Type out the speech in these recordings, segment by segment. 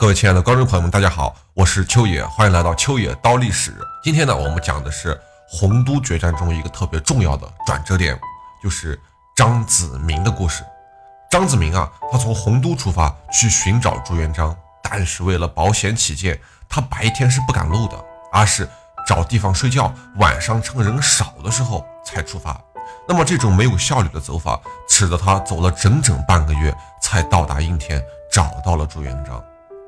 各位亲爱的观众朋友们，大家好，我是秋野，欢迎来到秋野刀历史。今天呢，我们讲的是洪都决战中一个特别重要的转折点，就是张子明的故事。张子明啊，他从洪都出发去寻找朱元璋，但是为了保险起见，他白天是不敢露的，而是找地方睡觉，晚上趁人少的时候才出发。那么这种没有效率的走法，使得他走了整整半个月才到达应天，找到了朱元璋。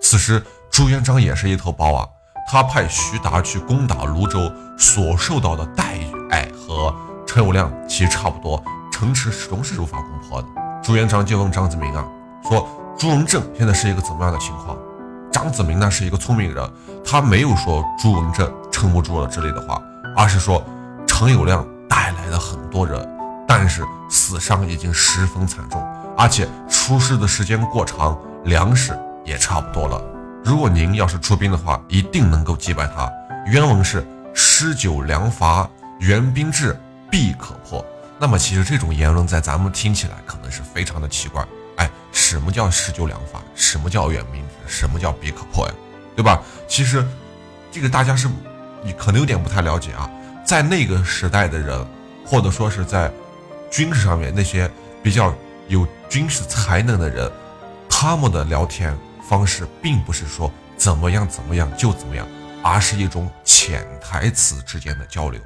此时朱元璋也是一头包啊，他派徐达去攻打泸州，所受到的待遇，哎，和陈友谅其实差不多，城池始终是无法攻破的。朱元璋就问张子明啊，说朱文正现在是一个怎么样的情况？张子明呢是一个聪明人，他没有说朱文正撑不住了之类的话，而是说陈友谅带来了很多人。但是死伤已经十分惨重，而且出事的时间过长，粮食也差不多了。如果您要是出兵的话，一定能够击败他。原文是“施久粮乏，援兵至，必可破”。那么其实这种言论在咱们听起来可能是非常的奇怪。哎，什么叫施久粮乏？什么叫援兵至？什么叫必可破呀？对吧？其实这个大家是，你可能有点不太了解啊。在那个时代的人，或者说是在。军事上面那些比较有军事才能的人，他们的聊天方式并不是说怎么样怎么样就怎么样，而是一种潜台词之间的交流。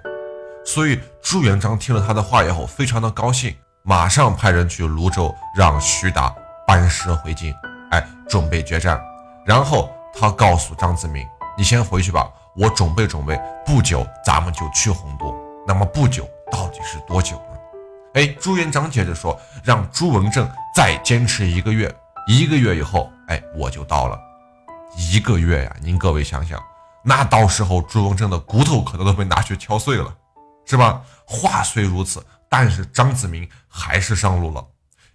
所以朱元璋听了他的话以后，非常的高兴，马上派人去泸州，让徐达班师回京，哎，准备决战。然后他告诉张子明：“你先回去吧，我准备准备，不久咱们就去洪都。那么不久到底是多久呢？”哎，朱元璋接着说：“让朱文正再坚持一个月，一个月以后，哎，我就到了。一个月呀，您各位想想，那到时候朱文正的骨头可能都被拿去敲碎了，是吧？话虽如此，但是张子明还是上路了。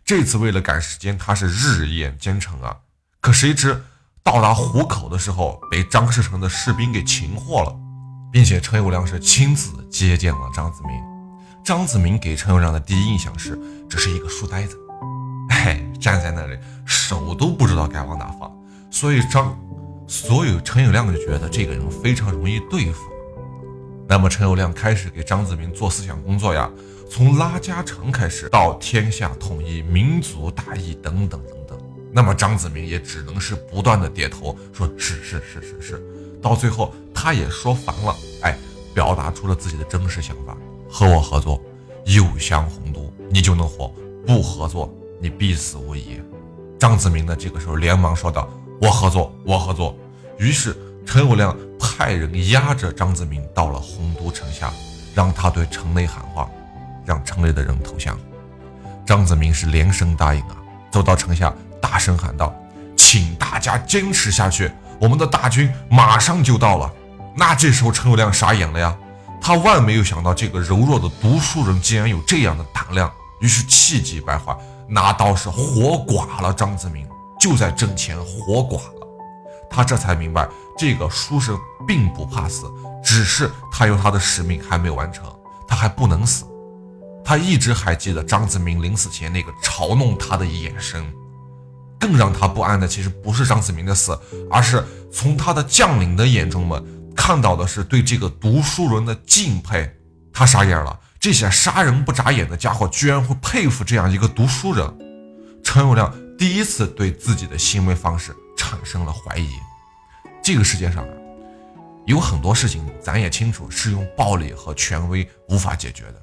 这次为了赶时间，他是日夜兼程啊。可谁知到达湖口的时候，被张士诚的士兵给擒获了，并且陈友谅是亲自接见了张子明。”张子明给陈友谅的第一印象是，这是一个书呆子，哎，站在那里手都不知道该往哪放，所以张，所以陈友谅就觉得这个人非常容易对付。那么陈友谅开始给张子明做思想工作呀，从拉家常开始，到天下统一、民族大义等等等等。那么张子明也只能是不断的点头，说是是是是是，到最后他也说烦了，哎，表达出了自己的真实想法。和我合作，有降洪都，你就能活；不合作，你必死无疑。张子明呢，这个时候连忙说道：“我合作，我合作。”于是陈友谅派人押着张子明到了洪都城下，让他对城内喊话，让城内的人投降。张子明是连声答应啊，走到城下，大声喊道：“请大家坚持下去，我们的大军马上就到了。”那这时候陈友谅傻眼了呀。他万没有想到，这个柔弱的读书人竟然有这样的胆量，于是气急败坏，拿刀是活剐了张子明，就在阵前活剐了。他这才明白，这个书生并不怕死，只是他有他的使命还没有完成，他还不能死。他一直还记得张子明临死前那个嘲弄他的眼神，更让他不安的，其实不是张子明的死，而是从他的将领的眼中们。看到的是对这个读书人的敬佩，他傻眼了。这些杀人不眨眼的家伙居然会佩服这样一个读书人。陈友谅第一次对自己的行为方式产生了怀疑。这个世界上啊，有很多事情咱也清楚是用暴力和权威无法解决的。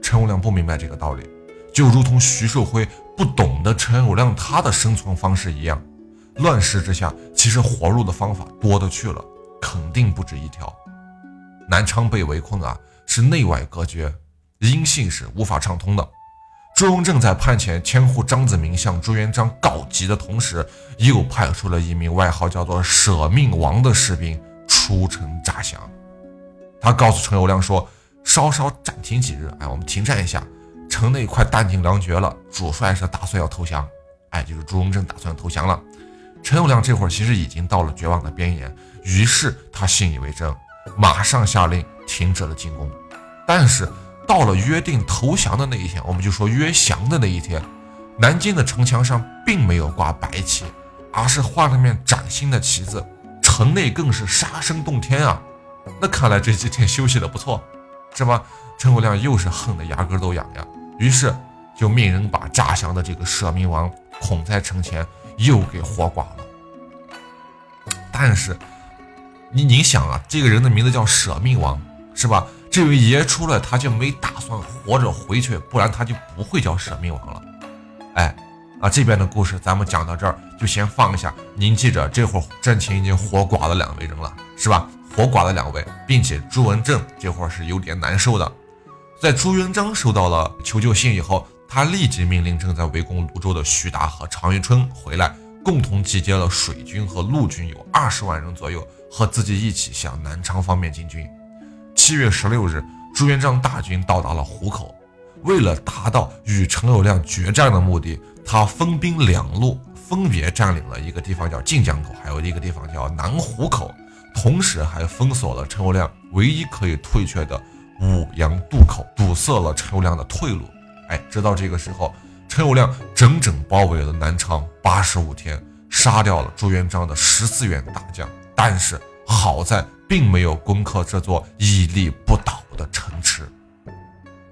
陈友谅不明白这个道理，就如同徐寿辉不懂得陈友谅他的生存方式一样。乱世之下，其实活路的方法多的去了。肯定不止一条。南昌被围困啊，是内外隔绝，音信是无法畅通的。朱文正在叛前千户张子明向朱元璋告急的同时，又派出了一名外号叫做“舍命王”的士兵出城诈降。他告诉陈友谅说：“稍稍暂停几日，哎，我们停战一下，城内快弹尽粮绝了，主帅是打算要投降。哎，就是朱文正打算投降了。”陈友谅这会儿其实已经到了绝望的边缘。于是他信以为真，马上下令停止了进攻。但是到了约定投降的那一天，我们就说约降的那一天，南京的城墙上并没有挂白旗，而是画了面崭新的旗子，城内更是杀声动天啊！那看来这几天休息的不错，是吧？陈友谅又是恨得牙根都痒痒，于是就命人把诈降的这个舍命王孔在城前又给活剐了。但是，你你想啊，这个人的名字叫舍命王，是吧？这位爷出来，他就没打算活着回去，不然他就不会叫舍命王了。哎，啊，这边的故事咱们讲到这儿就先放一下。您记着，这会儿郑情已经活剐了两位人了，是吧？活剐了两位，并且朱文正这会儿是有点难受的。在朱元璋收到了求救信以后，他立即命令正在围攻泸州的徐达和常遇春回来，共同集结了水军和陆军有二十万人左右，和自己一起向南昌方面进军。七月十六日，朱元璋大军到达了湖口。为了达到与陈友谅决战的目的，他分兵两路，分别占领了一个地方叫晋江口，还有一个地方叫南湖口，同时还封锁了陈友谅唯一可以退却的武阳渡口，堵塞了陈友谅的退路。哎，直到这个时候，陈友谅整整包围了南昌八十五天，杀掉了朱元璋的十四员大将，但是好在。并没有攻克这座屹立不倒的城池。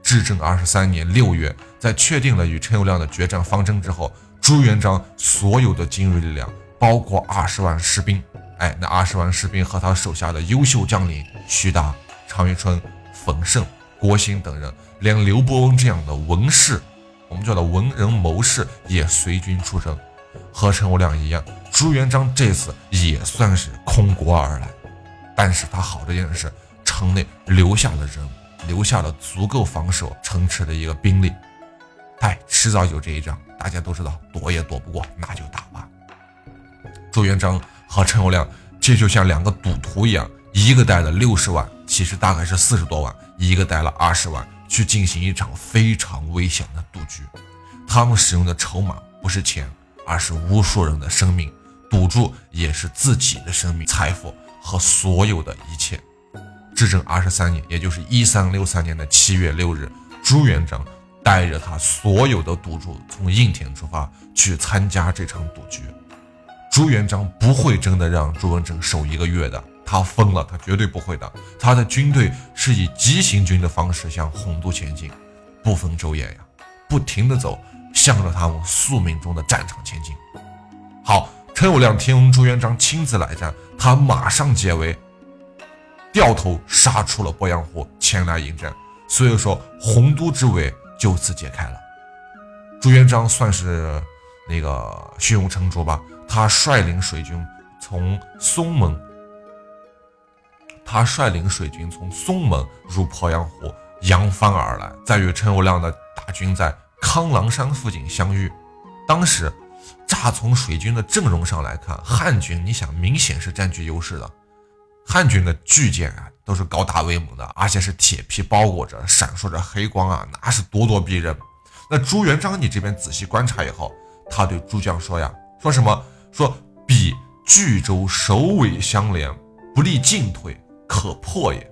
至正二十三年六月，在确定了与陈友谅的决战方针之后，朱元璋所有的精锐力量，包括二十万士兵，哎，那二十万士兵和他手下的优秀将领徐达、常遇春、冯胜、郭兴等人，连刘伯温这样的文士，我们叫的文人谋士，也随军出征。和陈友谅一样，朱元璋这次也算是空国而来。但是他好的一点是，城内留下了人，留下了足够防守城池的一个兵力。哎，迟早有这一仗，大家都知道，躲也躲不过，那就打吧。朱元璋和陈友谅，这就像两个赌徒一样，一个带了六十万，其实大概是四十多万，一个带了二十万，去进行一场非常危险的赌局。他们使用的筹码不是钱，而是无数人的生命，赌注也是自己的生命、财富。和所有的一切。至正二十三年，也就是一三六三年的七月六日，朱元璋带着他所有的赌注从应天出发去参加这场赌局。朱元璋不会真的让朱文正守一个月的，他疯了，他绝对不会的。他的军队是以急行军的方式向洪都前进，不分昼夜呀，不停的走，向着他们宿命中的战场前进。好。陈友谅听朱元璋亲自来战，他马上解围，掉头杀出了鄱阳湖，前来迎战。所以说，洪都之围就此解开了。朱元璋算是那个胸有成竹吧，他率领水军从松门，他率领水军从松门入鄱阳湖，扬帆而来，再与陈友谅的大军在康郎山附近相遇。当时。乍从水军的阵容上来看，汉军你想明显是占据优势的。汉军的巨舰啊，都是高大威猛的，而且是铁皮包裹着，闪烁着黑光啊，那是咄咄逼人。那朱元璋，你这边仔细观察以后，他对诸将说呀，说什么？说彼巨舟首尾相连，不利进退，可破也。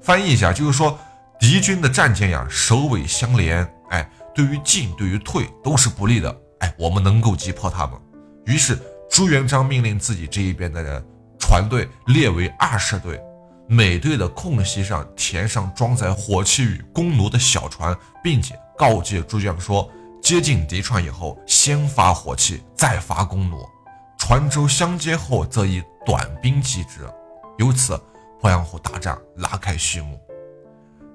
翻译一下，就是说敌军的战舰呀，首尾相连，哎，对于进，对于退都是不利的。我们能够击破他们。于是朱元璋命令自己这一边的人船队列为二十队，每队的空隙上填上装载火器与弓弩的小船，并且告诫诸将说：接近敌船以后，先发火器，再发弓弩。船舟相接后，则以短兵击之。由此，鄱阳湖大战拉开序幕。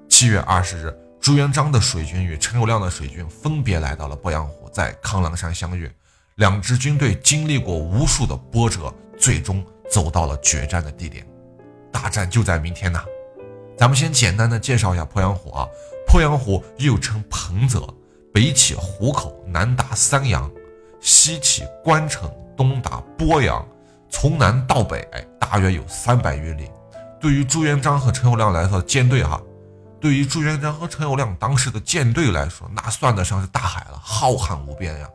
七月二十日，朱元璋的水军与陈友谅的水军分别来到了鄱阳湖。在康郎山相遇，两支军队经历过无数的波折，最终走到了决战的地点。大战就在明天呐！咱们先简单的介绍一下鄱阳湖啊。鄱阳湖又称彭泽，北起湖口，南达三阳，西起关城，东达鄱阳，从南到北，大约有三百余里。对于朱元璋和陈友谅来说，舰队哈。对于朱元璋和陈友谅当时的舰队来说，那算得上是大海了，浩瀚无边呀。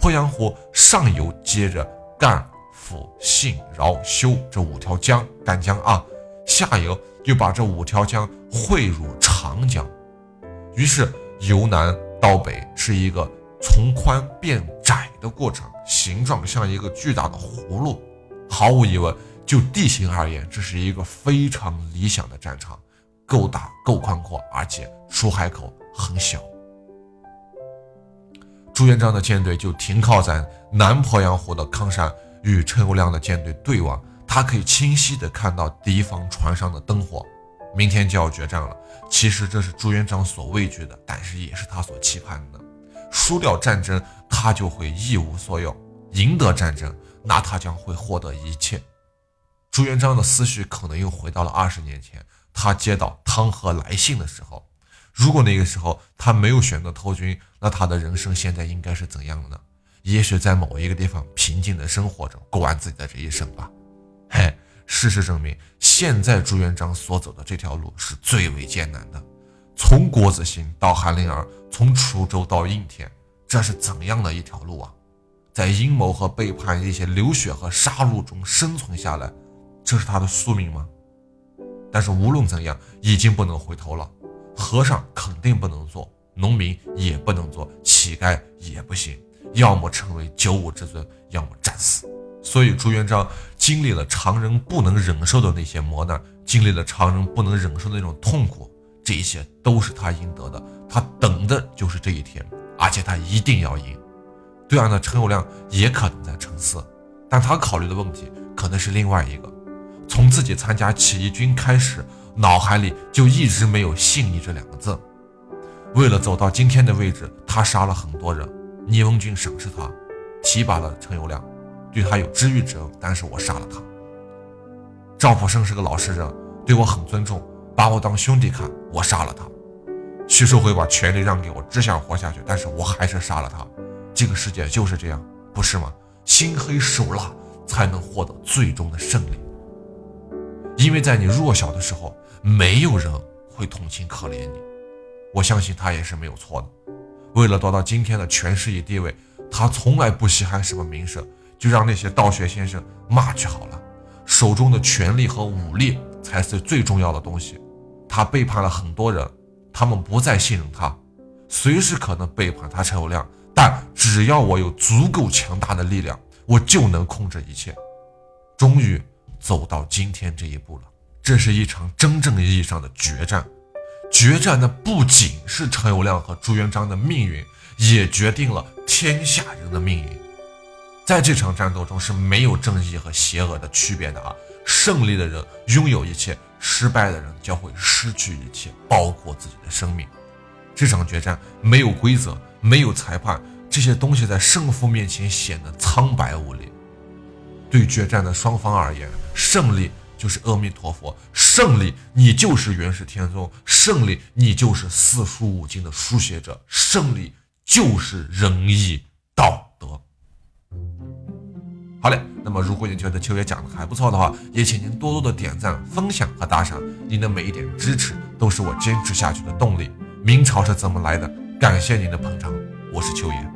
鄱阳湖上游接着赣、抚、信、饶、修这五条江，赣江啊，下游又把这五条江汇入长江。于是由南到北是一个从宽变窄的过程，形状像一个巨大的葫芦。毫无疑问，就地形而言，这是一个非常理想的战场，够大、够宽阔，而且出海口很小。朱元璋的舰队就停靠在南鄱阳湖的康山，与陈友谅的舰队对望。他可以清晰地看到敌方船上的灯火。明天就要决战了，其实这是朱元璋所畏惧的，但是也是他所期盼的。输掉战争，他就会一无所有；赢得战争，那他将会获得一切。朱元璋的思绪可能又回到了二十年前，他接到汤和来信的时候。如果那个时候他没有选择投军，那他的人生现在应该是怎样的呢？也许在某一个地方平静的生活着，过完自己的这一生吧。嘿，事实证明，现在朱元璋所走的这条路是最为艰难的。从郭子兴到韩林儿，从楚州到应天，这是怎样的一条路啊？在阴谋和背叛、一些流血和杀戮中生存下来，这是他的宿命吗？但是无论怎样，已经不能回头了。和尚肯定不能做，农民也不能做，乞丐也不行，要么成为九五之尊，要么战死。所以朱元璋经历了常人不能忍受的那些磨难，经历了常人不能忍受的那种痛苦，这一切都是他应得的。他等的就是这一天，而且他一定要赢。对岸的陈友谅也可能在沉思，但他考虑的问题可能是另外一个：从自己参加起义军开始。脑海里就一直没有“信义”这两个字。为了走到今天的位置，他杀了很多人。聂文俊赏识他，提拔了陈友谅，对他有知遇之恩。但是我杀了他。赵普生是个老实人，对我很尊重，把我当兄弟看。我杀了他。徐寿辉把权力让给我，只想活下去，但是我还是杀了他。这个世界就是这样，不是吗？心黑手辣才能获得最终的胜利。因为在你弱小的时候。没有人会同情可怜你，我相信他也是没有错的。为了得到今天的权势与地位，他从来不稀罕什么名声，就让那些道学先生骂去好了。手中的权力和武力才是最重要的东西。他背叛了很多人，他们不再信任他，随时可能背叛他陈友谅。但只要我有足够强大的力量，我就能控制一切。终于走到今天这一步了。这是一场真正意义上的决战，决战的不仅是陈友谅和朱元璋的命运，也决定了天下人的命运。在这场战斗中是没有正义和邪恶的区别的啊！胜利的人拥有一切，失败的人将会失去一切，包括自己的生命。这场决战没有规则，没有裁判，这些东西在胜负面前显得苍白无力。对决战的双方而言，胜利。就是阿弥陀佛，胜利，你就是元始天尊，胜利，你就是四书五经的书写者，胜利就是仁义道德。好嘞，那么如果你觉得秋爷讲的还不错的话，也请您多多的点赞、分享和打赏，您的每一点支持都是我坚持下去的动力。明朝是怎么来的？感谢您的捧场，我是秋爷。